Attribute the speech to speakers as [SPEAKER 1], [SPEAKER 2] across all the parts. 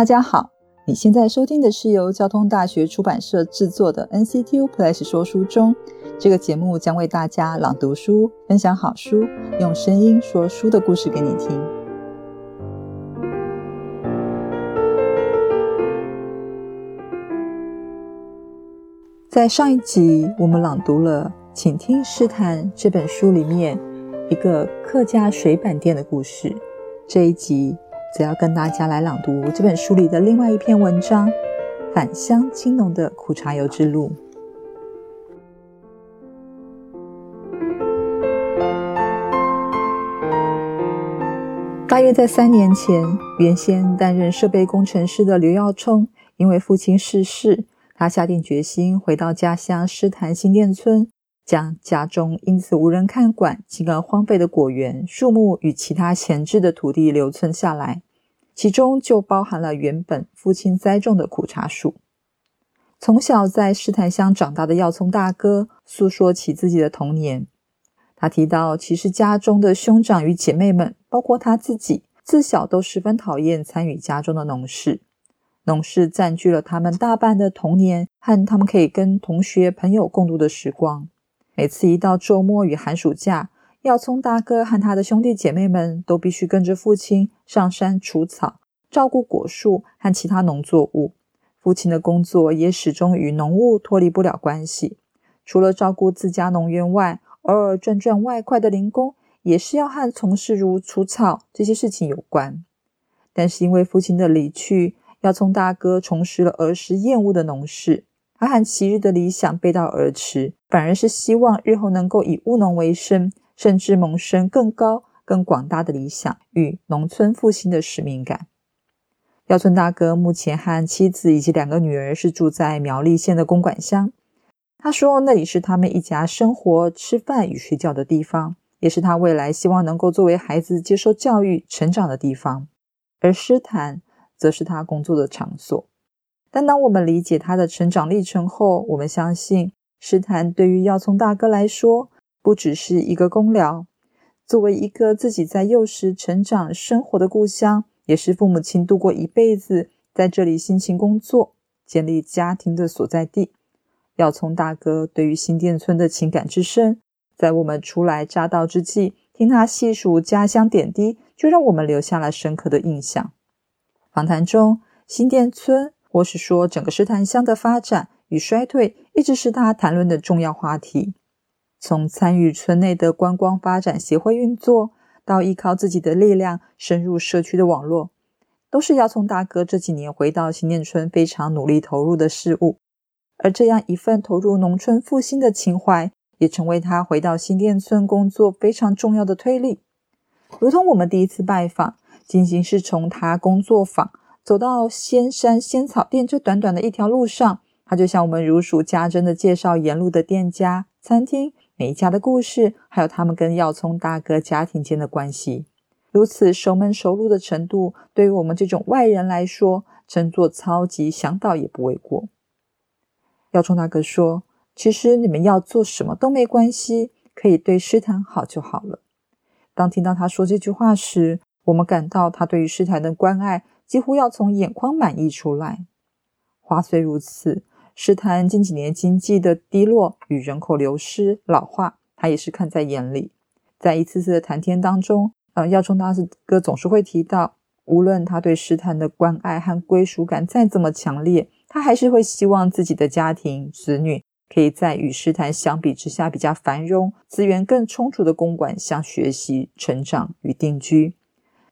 [SPEAKER 1] 大家好，你现在收听的是由交通大学出版社制作的 NCTU Plus 说书中。这个节目将为大家朗读书，分享好书，用声音说书的故事给你听。在上一集，我们朗读了《请听诗坛》这本书里面一个客家水板店的故事。这一集则要跟大家来朗读这本书里的另外一篇文章《返乡青农的苦茶油之路》。大约在三年前，原先担任设备工程师的刘耀冲，因为父亲逝世。他下定决心回到家乡诗坛新店村，将家中因此无人看管、进而荒废的果园、树木与其他闲置的土地留存下来，其中就包含了原本父亲栽种的苦茶树。从小在诗坛乡长大的耀聪大哥诉说起自己的童年，他提到，其实家中的兄长与姐妹们，包括他自己，自小都十分讨厌参与家中的农事。农事占据了他们大半的童年和他们可以跟同学朋友共度的时光。每次一到周末与寒暑假，耀聪大哥和他的兄弟姐妹们都必须跟着父亲上山除草、照顾果树和其他农作物。父亲的工作也始终与农务脱离不了关系。除了照顾自家农园外，偶尔赚赚外快的零工，也是要和从事如除草这些事情有关。但是因为父亲的离去，耀聪大哥重拾了儿时厌恶的农事，他和昔日的理想背道而驰，反而是希望日后能够以务农为生，甚至萌生更高、更广大的理想与农村复兴的使命感。耀村大哥目前和妻子以及两个女儿是住在苗栗县的公馆乡，他说那里是他们一家生活、吃饭与睡觉的地方，也是他未来希望能够作为孩子接受教育、成长的地方。而诗坛。则是他工作的场所。但当我们理解他的成长历程后，我们相信诗坛对于耀聪大哥来说，不只是一个公寮，作为一个自己在幼时成长生活的故乡，也是父母亲度过一辈子在这里辛勤工作、建立家庭的所在地。耀聪大哥对于新店村的情感之深，在我们初来乍到之际，听他细数家乡点滴，就让我们留下了深刻的印象。访谈中，新店村或是说整个石潭乡的发展与衰退，一直是他谈论的重要话题。从参与村内的观光发展协会运作，到依靠自己的力量深入社区的网络，都是姚聪大哥这几年回到新店村非常努力投入的事物。而这样一份投入农村复兴的情怀，也成为他回到新店村工作非常重要的推力。如同我们第一次拜访。仅仅是从他工作坊走到仙山仙草店这短短的一条路上，他就向我们如数家珍的介绍沿路的店家、餐厅，每一家的故事，还有他们跟耀聪大哥家庭间的关系。如此熟门熟路的程度，对于我们这种外人来说，称作超级向导也不为过。耀聪大哥说：“其实你们要做什么都没关系，可以对师坛好就好了。”当听到他说这句话时，我们感到他对于诗坛的关爱几乎要从眼眶满溢出来。话虽如此，诗坛近几年经济的低落与人口流失、老化，他也是看在眼里。在一次次的谈天当中，呃，耀中大哥总是会提到，无论他对诗坛的关爱和归属感再怎么强烈，他还是会希望自己的家庭、子女可以在与诗坛相比之下比较繁荣、资源更充足的公馆向学习、成长与定居。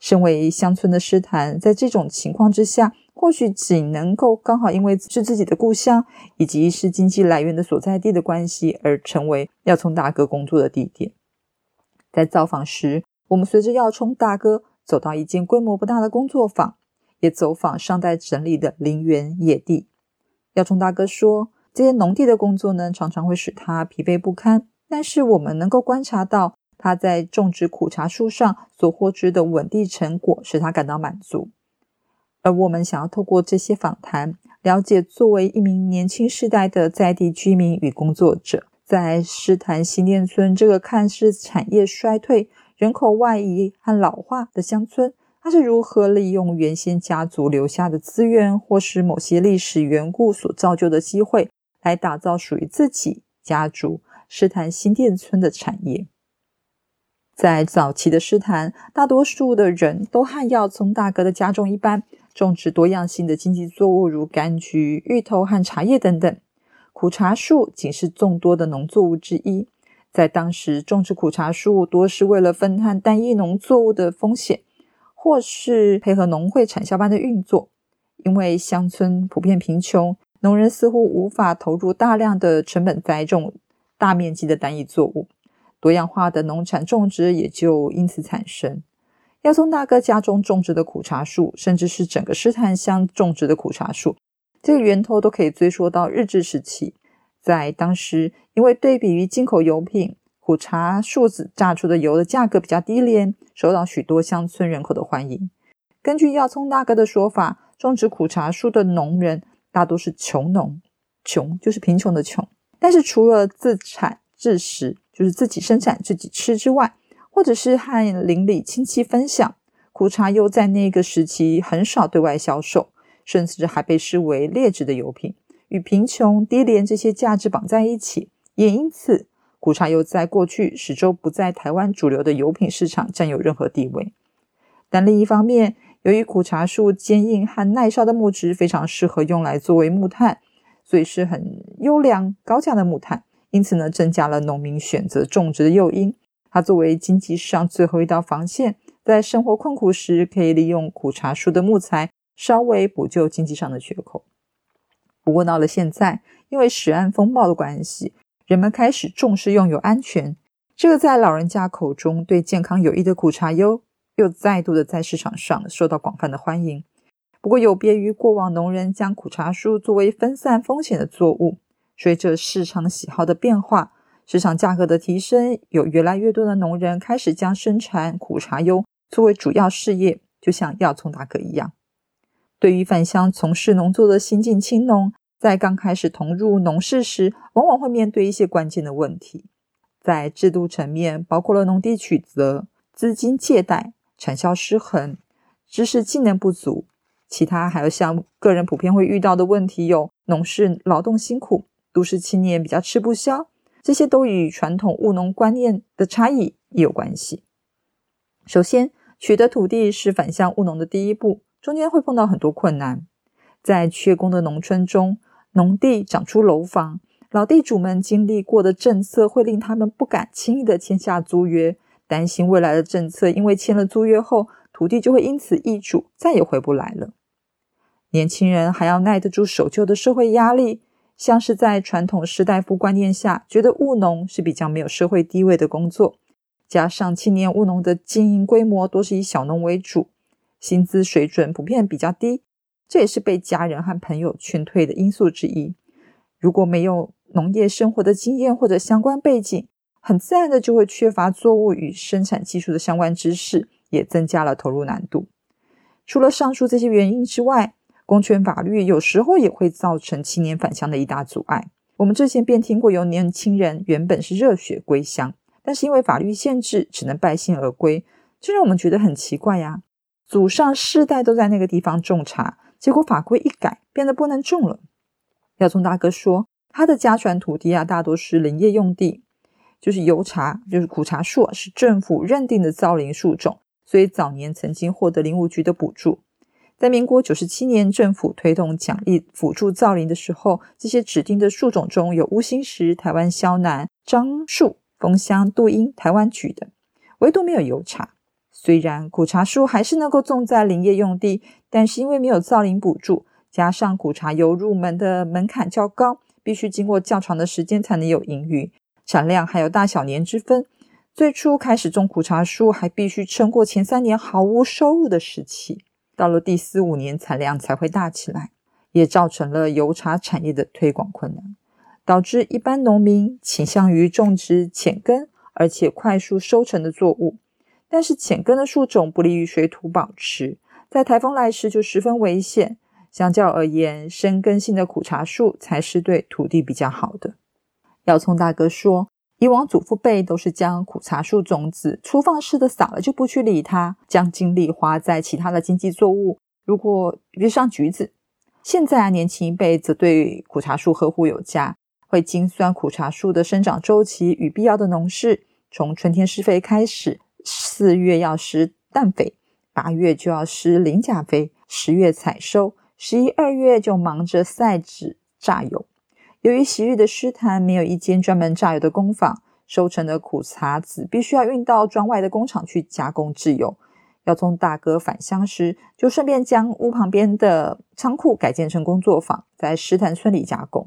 [SPEAKER 1] 身为乡村的诗坛，在这种情况之下，或许仅能够刚好因为是自己的故乡，以及是经济来源的所在地的关系，而成为耀聪大哥工作的地点。在造访时，我们随着耀聪大哥走到一间规模不大的工作坊，也走访尚待整理的林园野地。耀聪大哥说，这些农地的工作呢，常常会使他疲惫不堪，但是我们能够观察到。他在种植苦茶树上所获知的稳定成果，使他感到满足。而我们想要透过这些访谈，了解作为一名年轻世代的在地居民与工作者，在诗坛新店村这个看似产业衰退、人口外移和老化的乡村，他是如何利用原先家族留下的资源，或是某些历史缘故所造就的机会，来打造属于自己家族诗坛新店村的产业。在早期的诗坛，大多数的人都和耀聪大哥的家中一般，种植多样性的经济作物，如柑橘、芋头和茶叶等等。苦茶树仅是众多的农作物之一。在当时，种植苦茶树多是为了分摊单一农作物的风险。或是配合农会产销班的运作，因为乡村普遍贫穷，农人似乎无法投入大量的成本栽种大面积的单一作物，多样化的农产种植也就因此产生。耀松大哥家中种植的苦茶树，甚至是整个诗坛乡种植的苦茶树，这个源头都可以追溯到日治时期。在当时，因为对比于进口油品。苦茶树子榨出的油的价格比较低廉，受到许多乡村人口的欢迎。根据耀聪大哥的说法，种植苦茶树的农人大多是穷农，穷就是贫穷的穷。但是除了自产自食，就是自己生产自己吃之外，或者是和邻里亲戚分享，苦茶油在那个时期很少对外销售，甚至还被视为劣质的油品，与贫穷低廉这些价值绑在一起，也因此。苦茶油在过去始终不在台湾主流的油品市场占有任何地位，但另一方面，由于苦茶树坚硬和耐烧的木质非常适合用来作为木炭，所以是很优良高价的木炭，因此呢，增加了农民选择种植的诱因。它作为经济上最后一道防线，在生活困苦时，可以利用苦茶树的木材稍微补救经济上的缺口。不过到了现在，因为石岸风暴的关系。人们开始重视用油安全，这个在老人家口中对健康有益的苦茶油，又再度的在市场上受到广泛的欢迎。不过，有别于过往农人将苦茶树作为分散风险的作物，随着市场的喜好的变化，市场价格的提升，有越来越多的农人开始将生产苦茶油作为主要事业，就像耀聪大哥一样。对于返乡从事农作的新进青农，在刚开始投入农事时，往往会面对一些关键的问题。在制度层面，包括了农地取得、资金借贷、产销失衡、知识技能不足。其他还有像个人普遍会遇到的问题，有农事劳动辛苦，都市青年比较吃不消。这些都与传统务农观念的差异有关系。首先，取得土地是反向务农的第一步，中间会碰到很多困难。在缺工的农村中，农地长出楼房，老地主们经历过的政策会令他们不敢轻易的签下租约，担心未来的政策，因为签了租约后，土地就会因此易主，再也回不来了。年轻人还要耐得住守旧的社会压力，像是在传统士大夫观念下，觉得务农是比较没有社会地位的工作，加上青年务农的经营规模多是以小农为主，薪资水准普遍比较低。这也是被家人和朋友劝退的因素之一。如果没有农业生活的经验或者相关背景，很自然的就会缺乏作物与生产技术的相关知识，也增加了投入难度。除了上述这些原因之外，公权法律有时候也会造成青年返乡的一大阻碍。我们之前便听过有年轻人原本是热血归乡，但是因为法律限制，只能败兴而归，这让我们觉得很奇怪呀。祖上世代都在那个地方种茶。结果法规一改，变得不能种了。耀宗大哥说，他的家传土地啊，大多是林业用地，就是油茶，就是苦茶树，是政府认定的造林树种，所以早年曾经获得林务局的补助。在民国九十七年，政府推动奖励辅助造林的时候，这些指定的树种中有乌心石、台湾萧楠、樟树、枫香、杜英、台湾菊等，唯独没有油茶。虽然苦茶树还是能够种在林业用地，但是因为没有造林补助，加上苦茶油入门的门槛较高，必须经过较长的时间才能有盈余，产量还有大小年之分。最初开始种苦茶树，还必须撑过前三年毫无收入的时期，到了第四五年产量才会大起来，也造成了油茶产业的推广困难，导致一般农民倾向于种植浅根而且快速收成的作物。但是浅根的树种不利于水土保持，在台风来时就十分危险。相较而言，深根性的苦茶树才是对土地比较好的。耀聪大哥说，以往祖父辈都是将苦茶树种子粗放式的撒了，就不去理它，将精力花在其他的经济作物，如果比如像橘子。现在啊，年轻一辈则对苦茶树呵护有加，会精算苦茶树的生长周期与必要的农事。从春天施肥开始，四月要施氮肥，八月就要施磷钾肥，十月采收，十一二月就忙着晒纸榨油。由于昔日的诗坛没有一间专门榨油的工坊，收成的苦茶籽必须要运到庄外的工厂去加工制油。要从大哥返乡时，就顺便将屋旁边的仓库改建成工作坊，在石潭村里加工。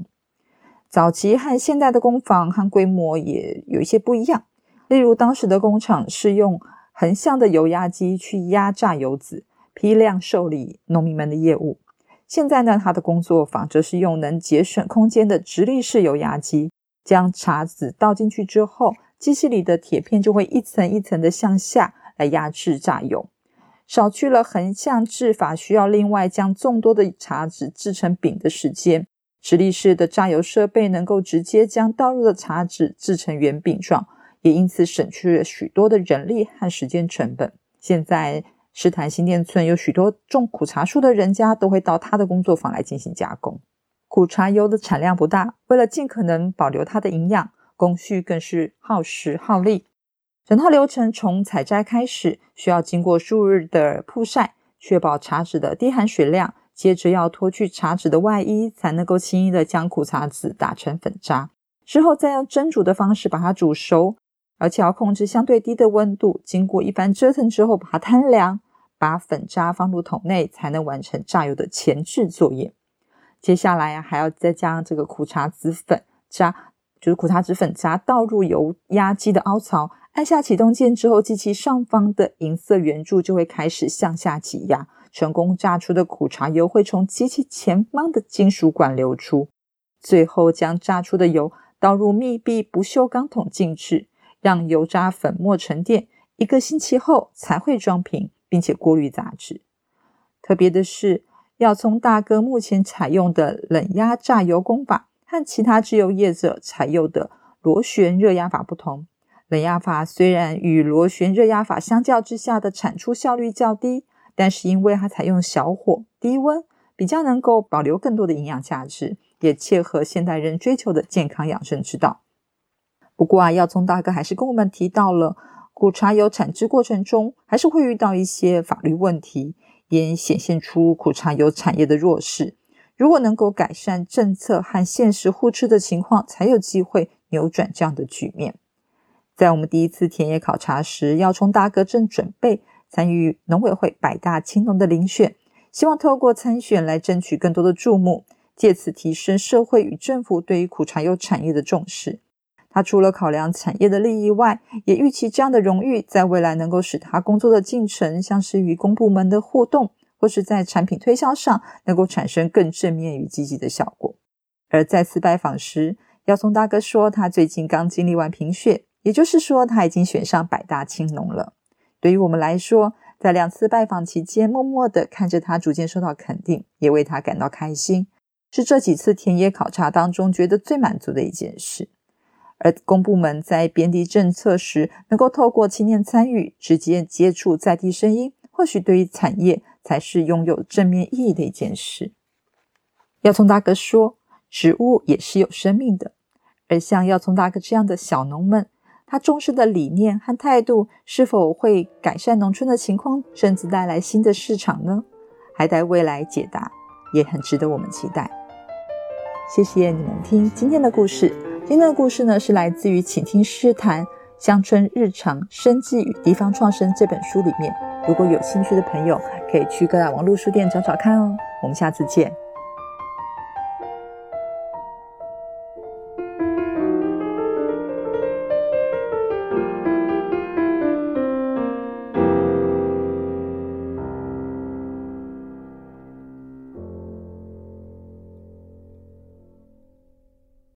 [SPEAKER 1] 早期和现代的工坊和规模也有一些不一样。例如，当时的工厂是用横向的油压机去压榨油籽，批量受理农民们的业务。现在呢，他的工作坊则是用能节省空间的直立式油压机，将茶籽倒进去之后，机器里的铁片就会一层一层的向下来压制榨油，少去了横向制法需要另外将众多的茶籽制成饼的时间。直立式的榨油设备能够直接将倒入的茶籽制成圆饼状。也因此省去了许多的人力和时间成本。现在，石潭新店村有许多种苦茶树的人家都会到他的工作坊来进行加工。苦茶油的产量不大，为了尽可能保留它的营养，工序更是耗时耗力。整套流程从采摘开始，需要经过数日的曝晒，确保茶籽的低含水量。接着要脱去茶籽的外衣，才能够轻易的将苦茶籽打成粉渣。之后再用蒸煮的方式把它煮熟。而且要控制相对低的温度，经过一番折腾之后，把它摊凉，把粉渣放入桶内，才能完成榨油的前置作业。接下来啊，还要再将这个苦茶籽粉渣，就是苦茶籽粉渣倒入油压机的凹槽，按下启动键之后，机器上方的银色圆柱就会开始向下挤压，成功榨出的苦茶油会从机器前方的金属管流出，最后将榨出的油倒入密闭不锈钢桶静置。让油渣粉末沉淀，一个星期后才会装瓶，并且过滤杂质。特别的是，耀聪大哥目前采用的冷压榨油工法，和其他制油业者采用的螺旋热压法不同。冷压法虽然与螺旋热压法相较之下的产出效率较低，但是因为它采用小火、低温，比较能够保留更多的营养价值，也切合现代人追求的健康养生之道。不过啊，耀聪大哥还是跟我们提到了苦茶油产制过程中还是会遇到一些法律问题，也显现出苦茶油产业的弱势。如果能够改善政策和现实互斥的情况，才有机会扭转这样的局面。在我们第一次田野考察时，要从大哥正准备参与农委会百大青农的遴选，希望透过参选来争取更多的注目，借此提升社会与政府对于苦茶油产业的重视。他除了考量产业的利益外，也预期这样的荣誉在未来能够使他工作的进程，像是与公部门的互动，或是在产品推销上，能够产生更正面与积极的效果。而再次拜访时，耀松大哥说，他最近刚经历完评选，也就是说，他已经选上百大青农了。对于我们来说，在两次拜访期间，默默的看着他逐渐受到肯定，也为他感到开心，是这几次田野考察当中觉得最满足的一件事。而公部门在编地政策时，能够透过青年参与，直接接触在地声音，或许对于产业才是拥有正面意义的一件事。耀聪大哥说：“植物也是有生命的。”而像耀聪大哥这样的小农们，他重视的理念和态度，是否会改善农村的情况，甚至带来新的市场呢？还待未来解答，也很值得我们期待。谢谢你们听今天的故事。今天的故事呢，是来自于《请听诗谈乡村日常生计与地方创生》这本书里面。如果有兴趣的朋友，可以去各大网络书店找找看哦。我们下次见。